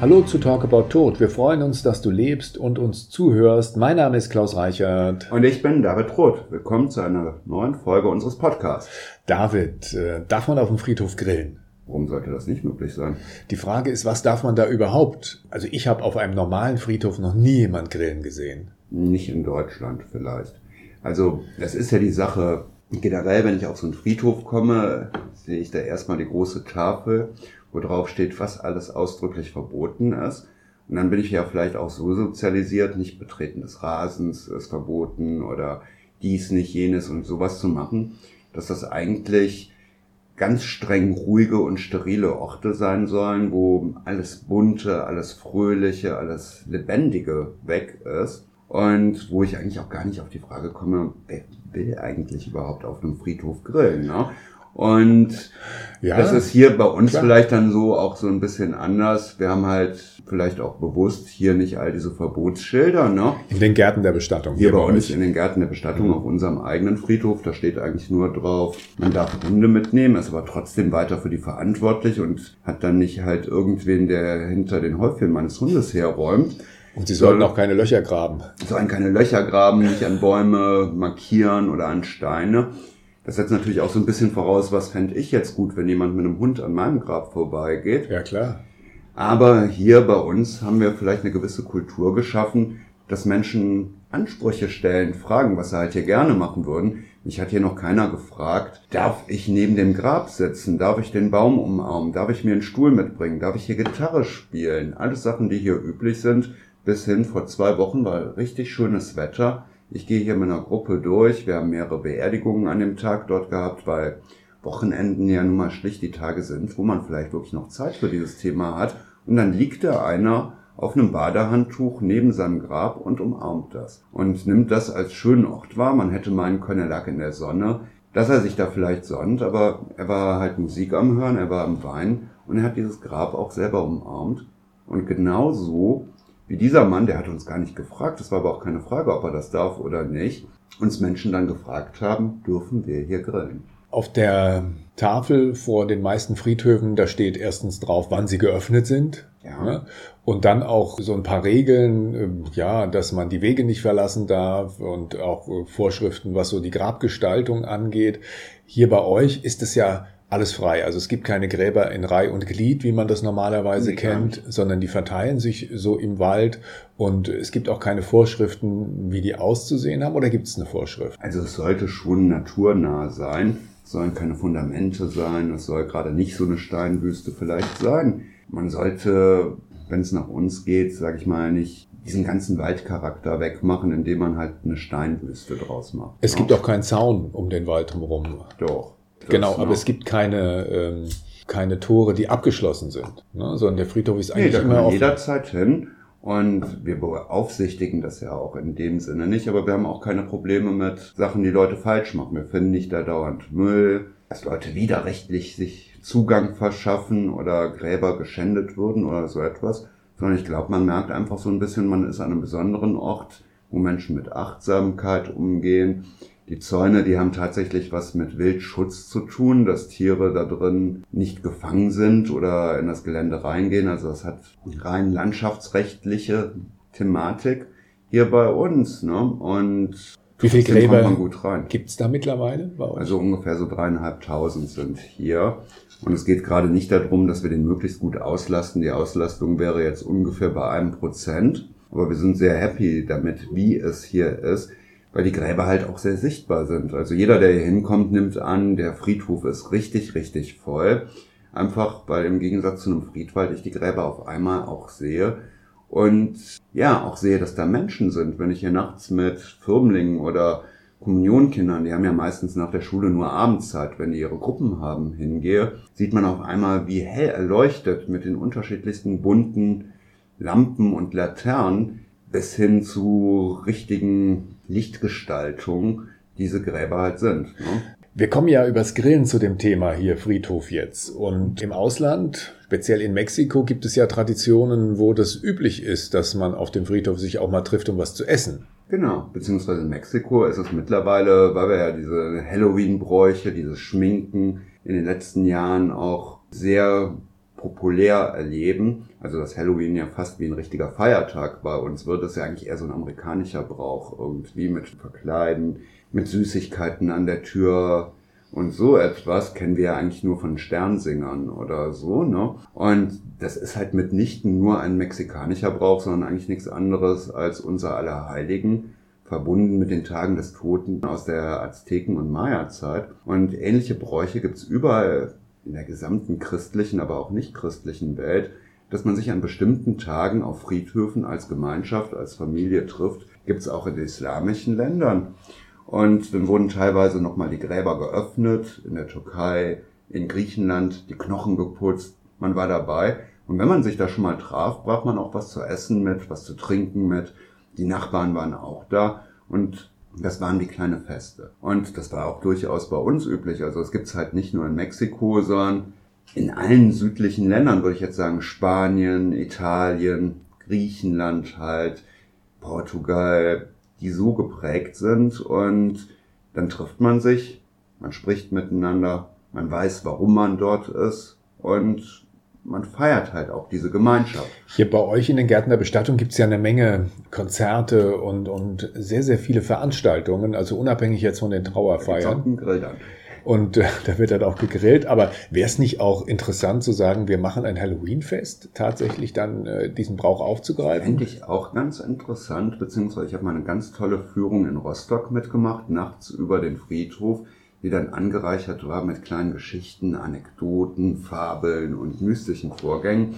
Hallo zu Talk About Tod. Wir freuen uns, dass du lebst und uns zuhörst. Mein Name ist Klaus Reichert. Und ich bin David Roth. Willkommen zu einer neuen Folge unseres Podcasts. David, äh, darf man auf dem Friedhof grillen? Warum sollte das nicht möglich sein? Die Frage ist, was darf man da überhaupt? Also ich habe auf einem normalen Friedhof noch nie jemand grillen gesehen. Nicht in Deutschland vielleicht. Also das ist ja die Sache. Generell, wenn ich auf so einen Friedhof komme, sehe ich da erstmal die große Tafel wo drauf steht, was alles ausdrücklich verboten ist. Und dann bin ich ja vielleicht auch so sozialisiert, nicht Betreten des Rasens ist verboten oder dies, nicht jenes und sowas zu machen, dass das eigentlich ganz streng ruhige und sterile Orte sein sollen, wo alles Bunte, alles Fröhliche, alles Lebendige weg ist. Und wo ich eigentlich auch gar nicht auf die Frage komme, wer will eigentlich überhaupt auf einem Friedhof grillen? Ne? Und ja, das ist hier bei uns klar. vielleicht dann so auch so ein bisschen anders. Wir haben halt vielleicht auch bewusst hier nicht all diese Verbotsschilder. Ne? In den Gärten der Bestattung. Hier, hier bei uns in den Gärten der Bestattung mhm. auf unserem eigenen Friedhof. Da steht eigentlich nur drauf, man darf Hunde mitnehmen, ist aber trotzdem weiter für die verantwortlich und hat dann nicht halt irgendwen, der hinter den Häufchen meines Hundes herräumt. Und sie sollen auch keine Löcher graben. Sollen keine Löcher graben, nicht an Bäume markieren oder an Steine. Das setzt natürlich auch so ein bisschen voraus, was fände ich jetzt gut, wenn jemand mit einem Hund an meinem Grab vorbeigeht. Ja, klar. Aber hier bei uns haben wir vielleicht eine gewisse Kultur geschaffen, dass Menschen Ansprüche stellen, fragen, was sie halt hier gerne machen würden. Mich hat hier noch keiner gefragt, darf ich neben dem Grab sitzen? Darf ich den Baum umarmen? Darf ich mir einen Stuhl mitbringen? Darf ich hier Gitarre spielen? Alles Sachen, die hier üblich sind. Bis hin vor zwei Wochen war richtig schönes Wetter. Ich gehe hier mit einer Gruppe durch. Wir haben mehrere Beerdigungen an dem Tag dort gehabt, weil Wochenenden ja nun mal schlicht die Tage sind, wo man vielleicht wirklich noch Zeit für dieses Thema hat. Und dann liegt da einer auf einem Badehandtuch neben seinem Grab und umarmt das. Und nimmt das als schönen Ort wahr. Man hätte meinen können, er lag in der Sonne, dass er sich da vielleicht sonnt, aber er war halt Musik am Hören, er war am Wein und er hat dieses Grab auch selber umarmt. Und genau so wie dieser Mann, der hat uns gar nicht gefragt, es war aber auch keine Frage, ob er das darf oder nicht, uns Menschen dann gefragt haben, dürfen wir hier grillen. Auf der Tafel vor den meisten Friedhöfen, da steht erstens drauf, wann sie geöffnet sind. Ja. Ne? Und dann auch so ein paar Regeln, ähm, ja, dass man die Wege nicht verlassen darf und auch äh, Vorschriften, was so die Grabgestaltung angeht. Hier bei euch ist es ja alles frei. Also es gibt keine Gräber in Reih und Glied, wie man das normalerweise nee, kennt, sondern die verteilen sich so im Wald und es gibt auch keine Vorschriften, wie die auszusehen haben oder gibt es eine Vorschrift? Also es sollte schon naturnah sein, es sollen keine Fundamente sein, es soll gerade nicht so eine Steinwüste vielleicht sein. Man sollte, wenn es nach uns geht, sage ich mal, nicht diesen ganzen Waldcharakter wegmachen, indem man halt eine Steinwüste draus macht. Es ja. gibt auch keinen Zaun um den Wald drumherum. Doch. Genau, aber es gibt keine, ähm, keine Tore, die abgeschlossen sind, ne? sondern der Friedhof ist eigentlich nee, da immer offen. jederzeit hin. Und wir beaufsichtigen das ja auch in dem Sinne nicht, aber wir haben auch keine Probleme mit Sachen, die Leute falsch machen. Wir finden nicht da dauernd Müll, dass Leute widerrechtlich sich Zugang verschaffen oder Gräber geschändet würden oder so etwas, sondern ich glaube, man merkt einfach so ein bisschen, man ist an einem besonderen Ort, wo Menschen mit Achtsamkeit umgehen, die Zäune, die haben tatsächlich was mit Wildschutz zu tun, dass Tiere da drin nicht gefangen sind oder in das Gelände reingehen. Also das hat rein landschaftsrechtliche Thematik hier bei uns. Ne? Und wie viele Gräber gibt es da mittlerweile bei euch? Also ungefähr so dreieinhalbtausend sind hier. Und es geht gerade nicht darum, dass wir den möglichst gut auslasten. Die Auslastung wäre jetzt ungefähr bei einem Prozent. Aber wir sind sehr happy damit, wie es hier ist weil die Gräber halt auch sehr sichtbar sind. Also jeder, der hier hinkommt, nimmt an, der Friedhof ist richtig, richtig voll. Einfach, weil im Gegensatz zu einem Friedwald ich die Gräber auf einmal auch sehe und ja, auch sehe, dass da Menschen sind. Wenn ich hier nachts mit Firmlingen oder Kommunionkindern, die haben ja meistens nach der Schule nur Abendzeit, wenn die ihre Gruppen haben, hingehe, sieht man auf einmal, wie hell erleuchtet mit den unterschiedlichsten bunten Lampen und Laternen bis hin zu richtigen Lichtgestaltung diese Gräber halt sind. Ne? Wir kommen ja übers Grillen zu dem Thema hier Friedhof jetzt. Und im Ausland, speziell in Mexiko, gibt es ja Traditionen, wo das üblich ist, dass man auf dem Friedhof sich auch mal trifft, um was zu essen. Genau, beziehungsweise in Mexiko ist es mittlerweile, weil wir ja diese Halloween-Bräuche, dieses Schminken in den letzten Jahren auch sehr populär erleben. Also das Halloween ja fast wie ein richtiger Feiertag bei uns wird. Ist ja eigentlich eher so ein amerikanischer Brauch irgendwie mit Verkleiden, mit Süßigkeiten an der Tür, und so etwas kennen wir ja eigentlich nur von Sternsingern oder so, ne? Und das ist halt mitnichten nur ein mexikanischer Brauch, sondern eigentlich nichts anderes als unser aller Heiligen, verbunden mit den Tagen des Toten aus der Azteken- und Maya-Zeit. Und ähnliche Bräuche gibt's überall in der gesamten christlichen, aber auch nicht christlichen Welt, dass man sich an bestimmten Tagen auf Friedhöfen als Gemeinschaft, als Familie trifft, gibt's auch in islamischen Ländern. Und dann wurden teilweise nochmal die Gräber geöffnet, in der Türkei, in Griechenland, die Knochen geputzt. Man war dabei. Und wenn man sich da schon mal traf, brach man auch was zu essen mit, was zu trinken mit. Die Nachbarn waren auch da. Und das waren wie kleine Feste. Und das war auch durchaus bei uns üblich. Also es gibt's halt nicht nur in Mexiko, sondern in allen südlichen Ländern, würde ich jetzt sagen, Spanien, Italien, Griechenland halt, Portugal, die so geprägt sind und dann trifft man sich, man spricht miteinander, man weiß, warum man dort ist und man feiert halt auch diese Gemeinschaft. Hier bei euch in den Gärten der Bestattung gibt es ja eine Menge Konzerte und, und sehr, sehr viele Veranstaltungen, also unabhängig jetzt von den Trauerfeiern. Grill dann. Und äh, da wird dann auch gegrillt. Aber wäre es nicht auch interessant zu sagen, wir machen ein Halloween-Fest, tatsächlich dann äh, diesen Brauch aufzugreifen? Fände ich auch ganz interessant, beziehungsweise ich habe mal eine ganz tolle Führung in Rostock mitgemacht, nachts über den Friedhof, die dann angereichert war mit kleinen Geschichten, Anekdoten, Fabeln und mystischen Vorgängen.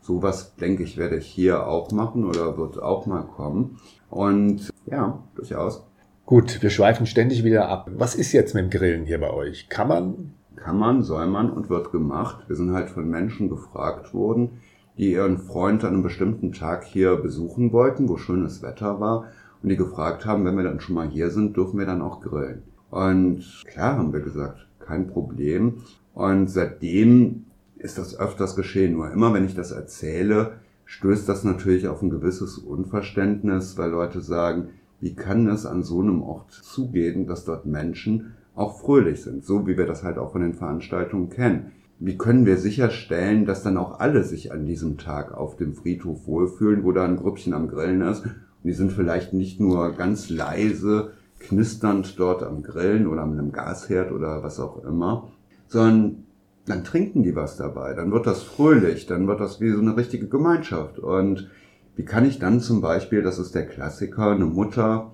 Sowas, denke ich, werde ich hier auch machen oder wird auch mal kommen. Und ja, durchaus. Gut, wir schweifen ständig wieder ab. Was ist jetzt mit dem Grillen hier bei euch? Kann man? Kann man, soll man und wird gemacht. Wir sind halt von Menschen gefragt worden, die ihren Freund an einem bestimmten Tag hier besuchen wollten, wo schönes Wetter war, und die gefragt haben, wenn wir dann schon mal hier sind, dürfen wir dann auch grillen. Und klar haben wir gesagt, kein Problem. Und seitdem ist das öfters geschehen. Nur immer, wenn ich das erzähle, stößt das natürlich auf ein gewisses Unverständnis, weil Leute sagen, wie kann es an so einem Ort zugehen, dass dort Menschen auch fröhlich sind, so wie wir das halt auch von den Veranstaltungen kennen. Wie können wir sicherstellen, dass dann auch alle sich an diesem Tag auf dem Friedhof wohlfühlen, wo da ein Grüppchen am Grillen ist? Und die sind vielleicht nicht nur ganz leise, knisternd dort am Grillen oder an einem Gasherd oder was auch immer, sondern dann trinken die was dabei, dann wird das fröhlich, dann wird das wie so eine richtige Gemeinschaft. Und wie kann ich dann zum Beispiel, das ist der Klassiker, eine Mutter,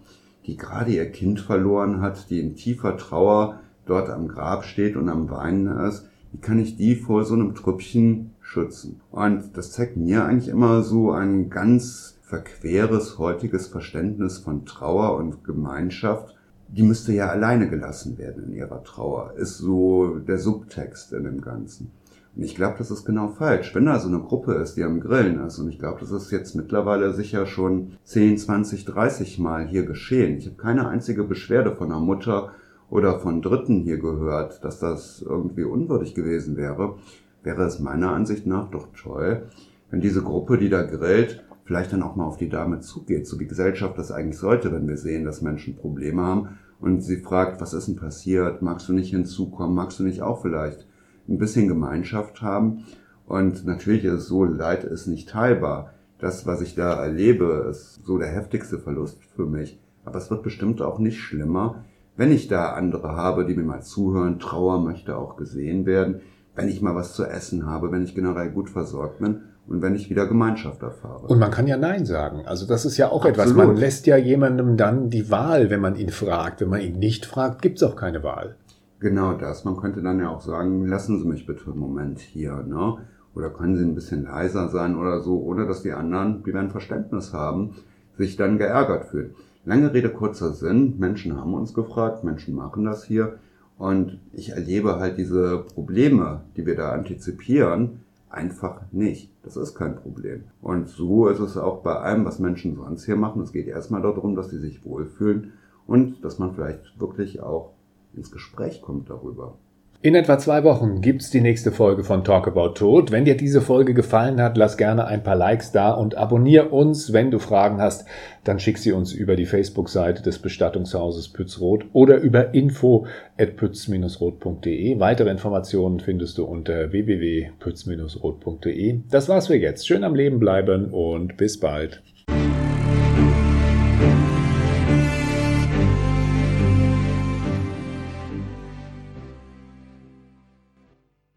die gerade ihr Kind verloren hat, die in tiefer Trauer dort am Grab steht und am Weinen ist, wie kann ich die vor so einem Trüppchen schützen? Und das zeigt mir eigentlich immer so ein ganz verqueres heutiges Verständnis von Trauer und Gemeinschaft. Die müsste ja alleine gelassen werden in ihrer Trauer, ist so der Subtext in dem Ganzen. Und ich glaube, das ist genau falsch. Wenn da so eine Gruppe ist, die am Grillen ist, und ich glaube, das ist jetzt mittlerweile sicher schon 10, 20, 30 Mal hier geschehen. Ich habe keine einzige Beschwerde von einer Mutter oder von Dritten hier gehört, dass das irgendwie unwürdig gewesen wäre. Wäre es meiner Ansicht nach doch toll, wenn diese Gruppe, die da grillt, vielleicht dann auch mal auf die Dame zugeht, so wie Gesellschaft das eigentlich sollte, wenn wir sehen, dass Menschen Probleme haben und sie fragt, was ist denn passiert? Magst du nicht hinzukommen? Magst du nicht auch vielleicht ein bisschen Gemeinschaft haben. Und natürlich ist es so, Leid ist nicht teilbar. Das, was ich da erlebe, ist so der heftigste Verlust für mich. Aber es wird bestimmt auch nicht schlimmer, wenn ich da andere habe, die mir mal zuhören. Trauer möchte auch gesehen werden. Wenn ich mal was zu essen habe, wenn ich generell gut versorgt bin und wenn ich wieder Gemeinschaft erfahre. Und man kann ja Nein sagen. Also das ist ja auch Absolut. etwas. Man lässt ja jemandem dann die Wahl, wenn man ihn fragt. Wenn man ihn nicht fragt, gibt es auch keine Wahl. Genau das. Man könnte dann ja auch sagen, lassen Sie mich bitte einen Moment hier, ne? Oder können Sie ein bisschen leiser sein oder so, ohne dass die anderen, die werden Verständnis haben, sich dann geärgert fühlen. Lange Rede, kurzer Sinn. Menschen haben uns gefragt, Menschen machen das hier. Und ich erlebe halt diese Probleme, die wir da antizipieren, einfach nicht. Das ist kein Problem. Und so ist es auch bei allem, was Menschen sonst hier machen. Es geht erstmal darum, dass sie sich wohlfühlen und dass man vielleicht wirklich auch ins Gespräch kommt darüber. In etwa zwei Wochen gibt's die nächste Folge von Talk About Tod. Wenn dir diese Folge gefallen hat, lass gerne ein paar Likes da und abonniere uns. Wenn du Fragen hast, dann schick sie uns über die Facebook-Seite des Bestattungshauses Pützroth oder über info at pütz-roth.de. Weitere Informationen findest du unter www.pütz-roth.de. Das war's für jetzt. Schön am Leben bleiben und bis bald.